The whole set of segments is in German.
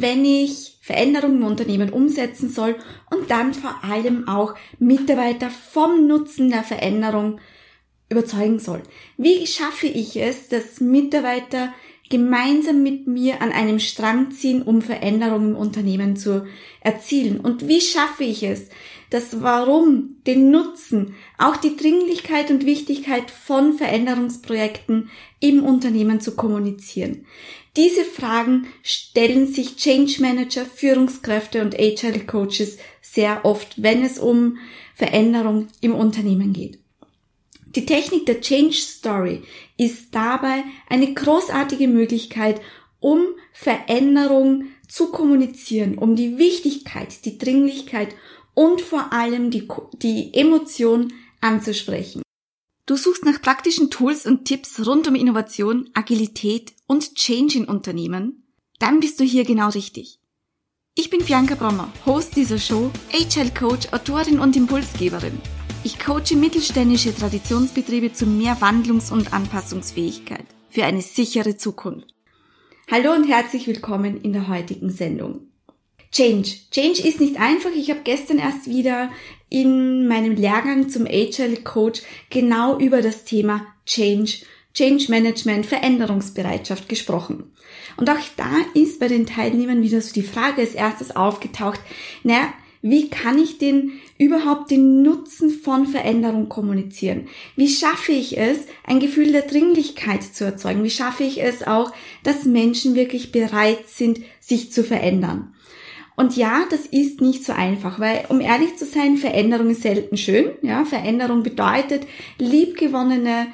wenn ich Veränderungen im Unternehmen umsetzen soll und dann vor allem auch Mitarbeiter vom Nutzen der Veränderung überzeugen soll. Wie schaffe ich es, dass Mitarbeiter gemeinsam mit mir an einem Strang ziehen, um Veränderungen im Unternehmen zu erzielen? Und wie schaffe ich es, das Warum, den Nutzen, auch die Dringlichkeit und Wichtigkeit von Veränderungsprojekten im Unternehmen zu kommunizieren? Diese Fragen stellen sich Change Manager, Führungskräfte und Agile Coaches sehr oft, wenn es um Veränderung im Unternehmen geht. Die Technik der Change Story ist dabei eine großartige Möglichkeit, um Veränderung zu kommunizieren, um die Wichtigkeit, die Dringlichkeit und vor allem die, die Emotion anzusprechen. Du suchst nach praktischen Tools und Tipps rund um Innovation, Agilität und Change in Unternehmen? Dann bist du hier genau richtig. Ich bin Bianca Brommer, Host dieser Show, HL Coach, Autorin und Impulsgeberin. Ich coache mittelständische Traditionsbetriebe zu mehr Wandlungs- und Anpassungsfähigkeit für eine sichere Zukunft. Hallo und herzlich willkommen in der heutigen Sendung. Change. Change ist nicht einfach. Ich habe gestern erst wieder in meinem Lehrgang zum Agile Coach genau über das Thema Change, Change Management, Veränderungsbereitschaft gesprochen. Und auch da ist bei den Teilnehmern wieder so die Frage als erstes aufgetaucht, naja, wie kann ich denn überhaupt den Nutzen von Veränderung kommunizieren? Wie schaffe ich es, ein Gefühl der Dringlichkeit zu erzeugen? Wie schaffe ich es auch, dass Menschen wirklich bereit sind, sich zu verändern? Und ja, das ist nicht so einfach, weil um ehrlich zu sein, Veränderung ist selten schön. Ja, Veränderung bedeutet liebgewonnene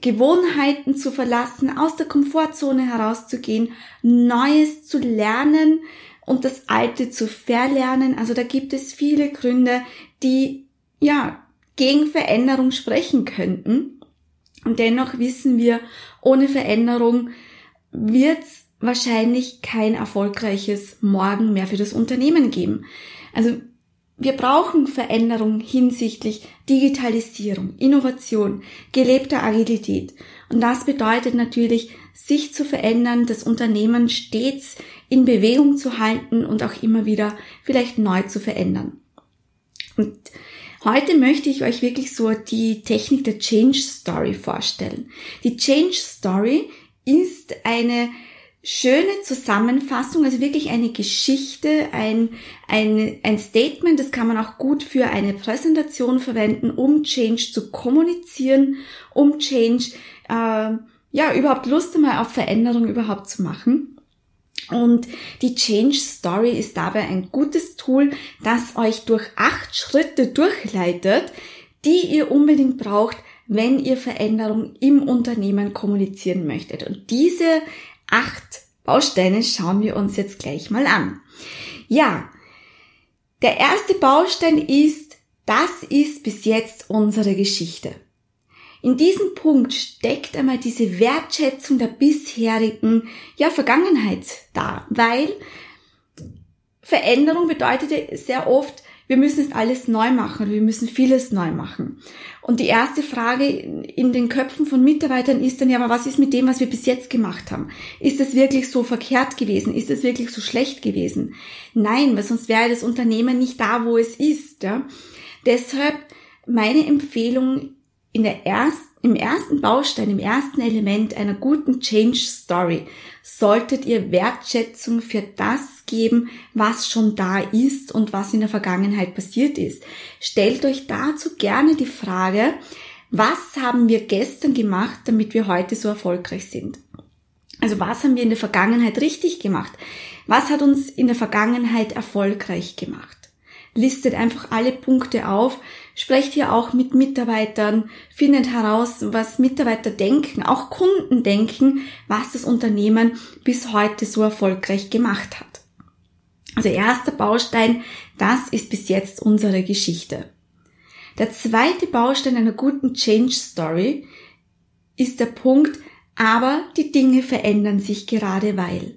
Gewohnheiten zu verlassen, aus der Komfortzone herauszugehen, Neues zu lernen, und das Alte zu verlernen. Also da gibt es viele Gründe, die ja gegen Veränderung sprechen könnten. Und dennoch wissen wir, ohne Veränderung wird es wahrscheinlich kein erfolgreiches Morgen mehr für das Unternehmen geben. Also wir brauchen Veränderung hinsichtlich Digitalisierung, Innovation, gelebter Agilität. Und das bedeutet natürlich, sich zu verändern, das Unternehmen stets in Bewegung zu halten und auch immer wieder vielleicht neu zu verändern. Und heute möchte ich euch wirklich so die Technik der Change Story vorstellen. Die Change Story ist eine schöne Zusammenfassung, also wirklich eine Geschichte, ein, ein, ein Statement, das kann man auch gut für eine Präsentation verwenden, um Change zu kommunizieren, um Change, äh, ja, überhaupt Lust einmal auf Veränderung überhaupt zu machen. Und die Change Story ist dabei ein gutes Tool, das euch durch acht Schritte durchleitet, die ihr unbedingt braucht, wenn ihr Veränderung im Unternehmen kommunizieren möchtet. Und diese acht Bausteine schauen wir uns jetzt gleich mal an. Ja, der erste Baustein ist, das ist bis jetzt unsere Geschichte. In diesem Punkt steckt einmal diese Wertschätzung der bisherigen ja, Vergangenheit da, weil Veränderung bedeutet sehr oft, wir müssen es alles neu machen, wir müssen vieles neu machen. Und die erste Frage in den Köpfen von Mitarbeitern ist dann ja, aber was ist mit dem, was wir bis jetzt gemacht haben? Ist es wirklich so verkehrt gewesen? Ist es wirklich so schlecht gewesen? Nein, weil sonst wäre das Unternehmen nicht da, wo es ist. Ja? Deshalb meine Empfehlung in der ersten im ersten Baustein, im ersten Element einer guten Change Story solltet ihr Wertschätzung für das geben, was schon da ist und was in der Vergangenheit passiert ist. Stellt euch dazu gerne die Frage, was haben wir gestern gemacht, damit wir heute so erfolgreich sind? Also was haben wir in der Vergangenheit richtig gemacht? Was hat uns in der Vergangenheit erfolgreich gemacht? listet einfach alle Punkte auf, sprecht hier auch mit Mitarbeitern, findet heraus, was Mitarbeiter denken, auch Kunden denken, was das Unternehmen bis heute so erfolgreich gemacht hat. Also erster Baustein, das ist bis jetzt unsere Geschichte. Der zweite Baustein einer guten Change Story ist der Punkt, aber die Dinge verändern sich gerade weil.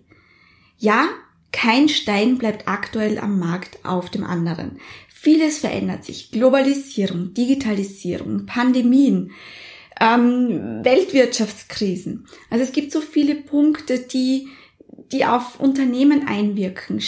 Ja, kein Stein bleibt aktuell am Markt auf dem anderen. Vieles verändert sich. Globalisierung, Digitalisierung, Pandemien, ähm, Weltwirtschaftskrisen. Also es gibt so viele Punkte, die, die auf Unternehmen einwirken.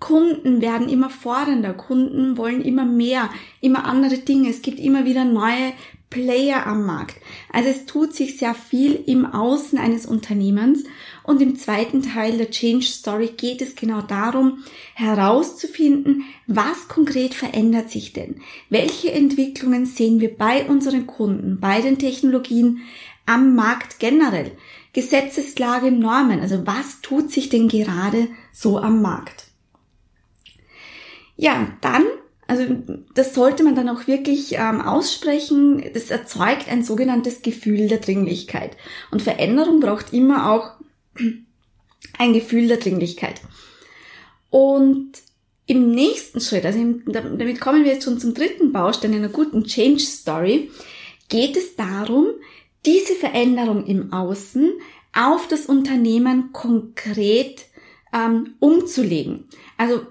Kunden werden immer fordernder, Kunden wollen immer mehr, immer andere Dinge. Es gibt immer wieder neue Player am Markt. Also es tut sich sehr viel im Außen eines Unternehmens und im zweiten Teil der Change Story geht es genau darum, herauszufinden, was konkret verändert sich denn? Welche Entwicklungen sehen wir bei unseren Kunden, bei den Technologien, am Markt generell? Gesetzeslage, Normen, also was tut sich denn gerade so am Markt? Ja, dann, also das sollte man dann auch wirklich ähm, aussprechen, das erzeugt ein sogenanntes Gefühl der Dringlichkeit. Und Veränderung braucht immer auch ein Gefühl der Dringlichkeit. Und im nächsten Schritt, also damit kommen wir jetzt schon zum dritten Baustein einer guten Change Story, geht es darum, diese Veränderung im Außen auf das Unternehmen konkret ähm, umzulegen. Also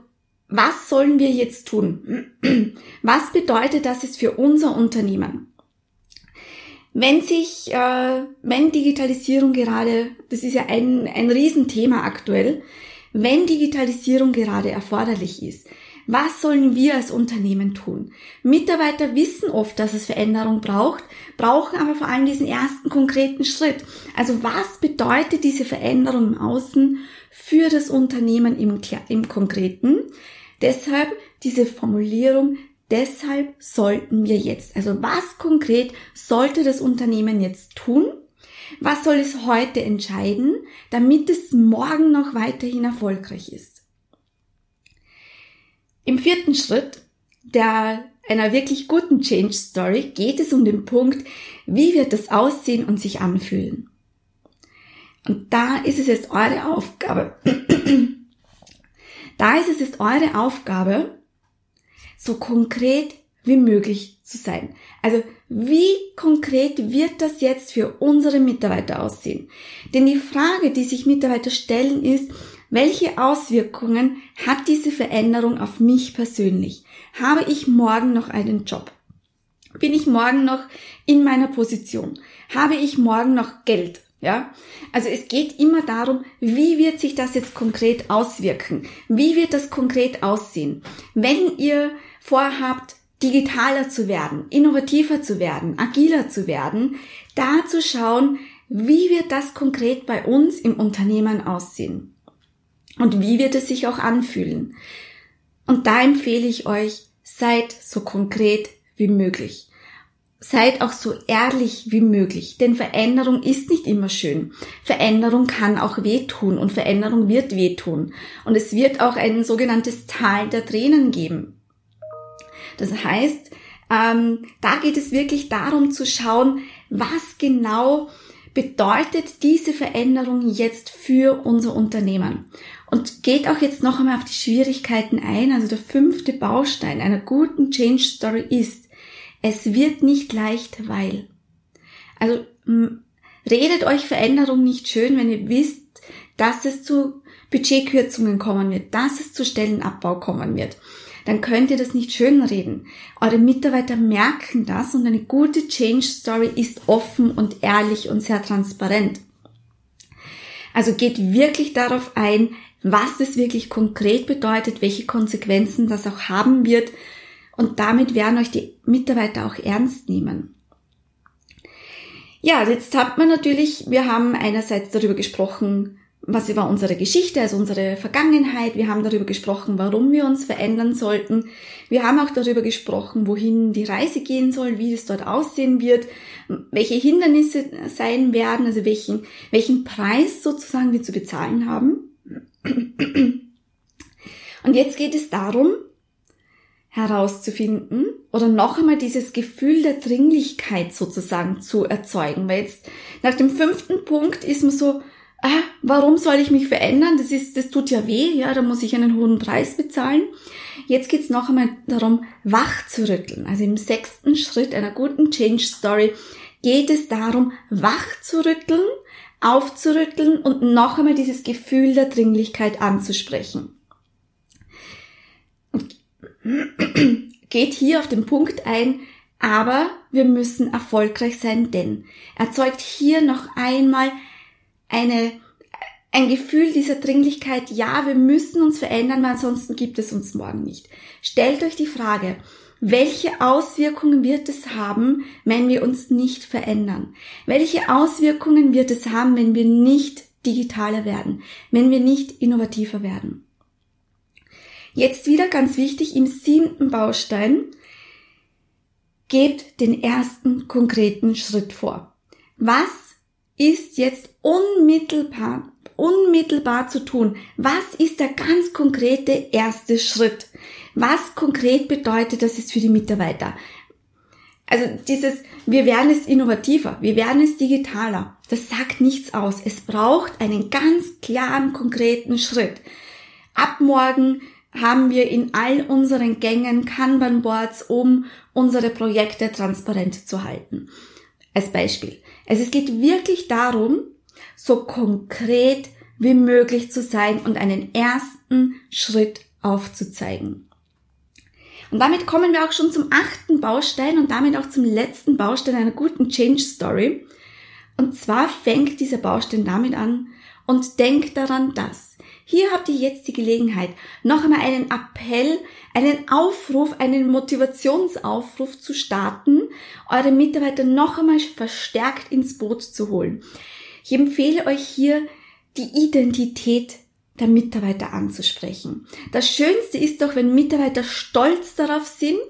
was sollen wir jetzt tun? Was bedeutet das jetzt für unser Unternehmen? Wenn sich, äh, wenn Digitalisierung gerade, das ist ja ein, ein Riesenthema aktuell, wenn Digitalisierung gerade erforderlich ist, was sollen wir als Unternehmen tun? Mitarbeiter wissen oft, dass es Veränderung braucht, brauchen aber vor allem diesen ersten konkreten Schritt. Also was bedeutet diese Veränderung im Außen für das Unternehmen im, im Konkreten? Deshalb diese Formulierung, deshalb sollten wir jetzt. Also was konkret sollte das Unternehmen jetzt tun? Was soll es heute entscheiden, damit es morgen noch weiterhin erfolgreich ist? Im vierten Schritt der einer wirklich guten Change Story geht es um den Punkt, wie wird das aussehen und sich anfühlen. Und da ist es jetzt eure Aufgabe, da ist es jetzt eure Aufgabe, so konkret wie möglich zu sein. Also wie konkret wird das jetzt für unsere Mitarbeiter aussehen? Denn die Frage, die sich Mitarbeiter stellen, ist, welche Auswirkungen hat diese Veränderung auf mich persönlich? Habe ich morgen noch einen Job? Bin ich morgen noch in meiner Position? Habe ich morgen noch Geld? Ja, also es geht immer darum, wie wird sich das jetzt konkret auswirken? Wie wird das konkret aussehen? Wenn ihr vorhabt, digitaler zu werden, innovativer zu werden, agiler zu werden, da zu schauen, wie wird das konkret bei uns im Unternehmen aussehen? Und wie wird es sich auch anfühlen? Und da empfehle ich euch, seid so konkret wie möglich seid auch so ehrlich wie möglich, denn Veränderung ist nicht immer schön. Veränderung kann auch wehtun und Veränderung wird wehtun. Und es wird auch ein sogenanntes Tal der Tränen geben. Das heißt, ähm, da geht es wirklich darum zu schauen, was genau bedeutet diese Veränderung jetzt für unser Unternehmen. Und geht auch jetzt noch einmal auf die Schwierigkeiten ein. Also der fünfte Baustein einer guten Change Story ist, es wird nicht leicht, weil. Also redet euch Veränderung nicht schön, wenn ihr wisst, dass es zu Budgetkürzungen kommen wird, dass es zu Stellenabbau kommen wird. Dann könnt ihr das nicht schönreden. Eure Mitarbeiter merken das und eine gute Change Story ist offen und ehrlich und sehr transparent. Also geht wirklich darauf ein, was es wirklich konkret bedeutet, welche Konsequenzen das auch haben wird und damit werden euch die Mitarbeiter auch ernst nehmen. Ja, jetzt hat man natürlich, wir haben einerseits darüber gesprochen, was war unsere Geschichte, also unsere Vergangenheit. Wir haben darüber gesprochen, warum wir uns verändern sollten. Wir haben auch darüber gesprochen, wohin die Reise gehen soll, wie es dort aussehen wird, welche Hindernisse sein werden, also welchen, welchen Preis sozusagen wir zu bezahlen haben. Und jetzt geht es darum, herauszufinden oder noch einmal dieses Gefühl der Dringlichkeit sozusagen zu erzeugen. Weil jetzt nach dem fünften Punkt ist man so, ah, warum soll ich mich verändern? Das ist, das tut ja weh, ja, da muss ich einen hohen Preis bezahlen. Jetzt geht's noch einmal darum, wach zu rütteln. Also im sechsten Schritt einer guten Change Story geht es darum, wach zu rütteln, aufzurütteln und noch einmal dieses Gefühl der Dringlichkeit anzusprechen geht hier auf den Punkt ein, aber wir müssen erfolgreich sein, denn erzeugt hier noch einmal eine, ein Gefühl dieser Dringlichkeit, ja, wir müssen uns verändern, weil ansonsten gibt es uns morgen nicht. Stellt euch die Frage, welche Auswirkungen wird es haben, wenn wir uns nicht verändern? Welche Auswirkungen wird es haben, wenn wir nicht digitaler werden, wenn wir nicht innovativer werden? Jetzt wieder ganz wichtig im siebten Baustein, gebt den ersten konkreten Schritt vor. Was ist jetzt unmittelbar, unmittelbar zu tun? Was ist der ganz konkrete erste Schritt? Was konkret bedeutet das jetzt für die Mitarbeiter? Also dieses, wir werden es innovativer, wir werden es digitaler, das sagt nichts aus. Es braucht einen ganz klaren, konkreten Schritt. Ab morgen haben wir in all unseren Gängen Kanban-Boards, um unsere Projekte transparent zu halten. Als Beispiel. Also es geht wirklich darum, so konkret wie möglich zu sein und einen ersten Schritt aufzuzeigen. Und damit kommen wir auch schon zum achten Baustein und damit auch zum letzten Baustein einer guten Change Story. Und zwar fängt dieser Baustein damit an und denkt daran, dass hier habt ihr jetzt die Gelegenheit, noch einmal einen Appell, einen Aufruf, einen Motivationsaufruf zu starten, eure Mitarbeiter noch einmal verstärkt ins Boot zu holen. Ich empfehle euch hier, die Identität der Mitarbeiter anzusprechen. Das Schönste ist doch, wenn Mitarbeiter stolz darauf sind,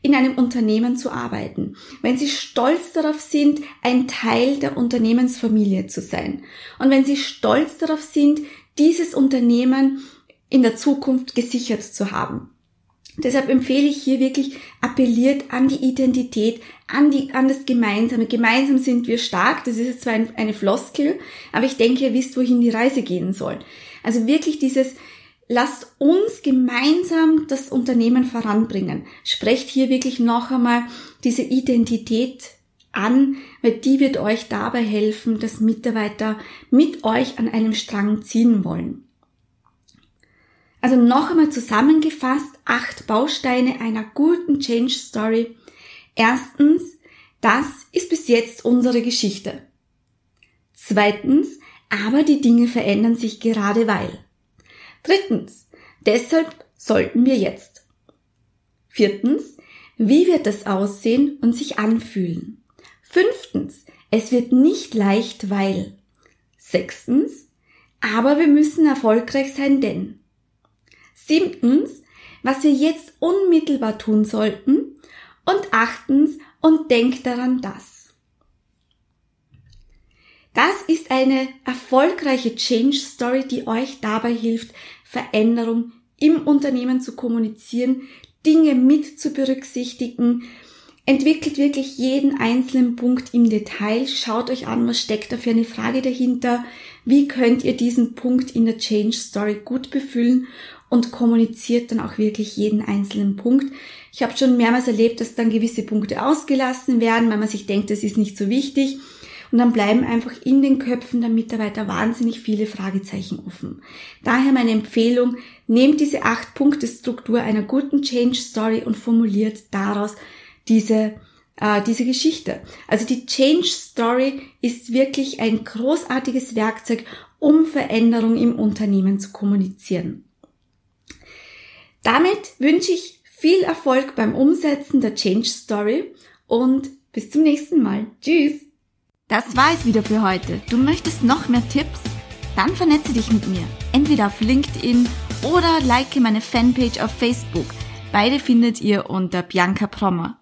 in einem Unternehmen zu arbeiten, wenn sie stolz darauf sind, ein Teil der Unternehmensfamilie zu sein und wenn sie stolz darauf sind, dieses Unternehmen in der Zukunft gesichert zu haben. Deshalb empfehle ich hier wirklich appelliert an die Identität, an, die, an das Gemeinsame. Gemeinsam sind wir stark. Das ist zwar eine Floskel, aber ich denke, ihr wisst, wohin die Reise gehen soll. Also wirklich dieses, lasst uns gemeinsam das Unternehmen voranbringen. Sprecht hier wirklich noch einmal diese Identität an, weil die wird euch dabei helfen, dass Mitarbeiter mit euch an einem Strang ziehen wollen. Also noch einmal zusammengefasst, acht Bausteine einer guten Change Story. Erstens, das ist bis jetzt unsere Geschichte. Zweitens, aber die Dinge verändern sich gerade weil. Drittens, deshalb sollten wir jetzt. Viertens, wie wird es aussehen und sich anfühlen? Fünftens, es wird nicht leicht, weil. Sechstens, aber wir müssen erfolgreich sein, denn. Siebtens, was wir jetzt unmittelbar tun sollten. Und achtens, und denkt daran dass. Das ist eine erfolgreiche Change Story, die euch dabei hilft, Veränderung im Unternehmen zu kommunizieren, Dinge mit zu berücksichtigen, entwickelt wirklich jeden einzelnen Punkt im Detail, schaut euch an, was steckt da für eine Frage dahinter, wie könnt ihr diesen Punkt in der Change Story gut befüllen und kommuniziert dann auch wirklich jeden einzelnen Punkt. Ich habe schon mehrmals erlebt, dass dann gewisse Punkte ausgelassen werden, weil man sich denkt, das ist nicht so wichtig. Und dann bleiben einfach in den Köpfen der Mitarbeiter wahnsinnig viele Fragezeichen offen. Daher meine Empfehlung, nehmt diese acht Punkte Struktur einer guten Change Story und formuliert daraus diese äh, diese Geschichte. Also die Change Story ist wirklich ein großartiges Werkzeug, um Veränderung im Unternehmen zu kommunizieren. Damit wünsche ich viel Erfolg beim Umsetzen der Change Story und bis zum nächsten Mal. Tschüss! Das war es wieder für heute. Du möchtest noch mehr Tipps? Dann vernetze dich mit mir. Entweder auf LinkedIn oder like meine Fanpage auf Facebook. Beide findet ihr unter Bianca Prommer.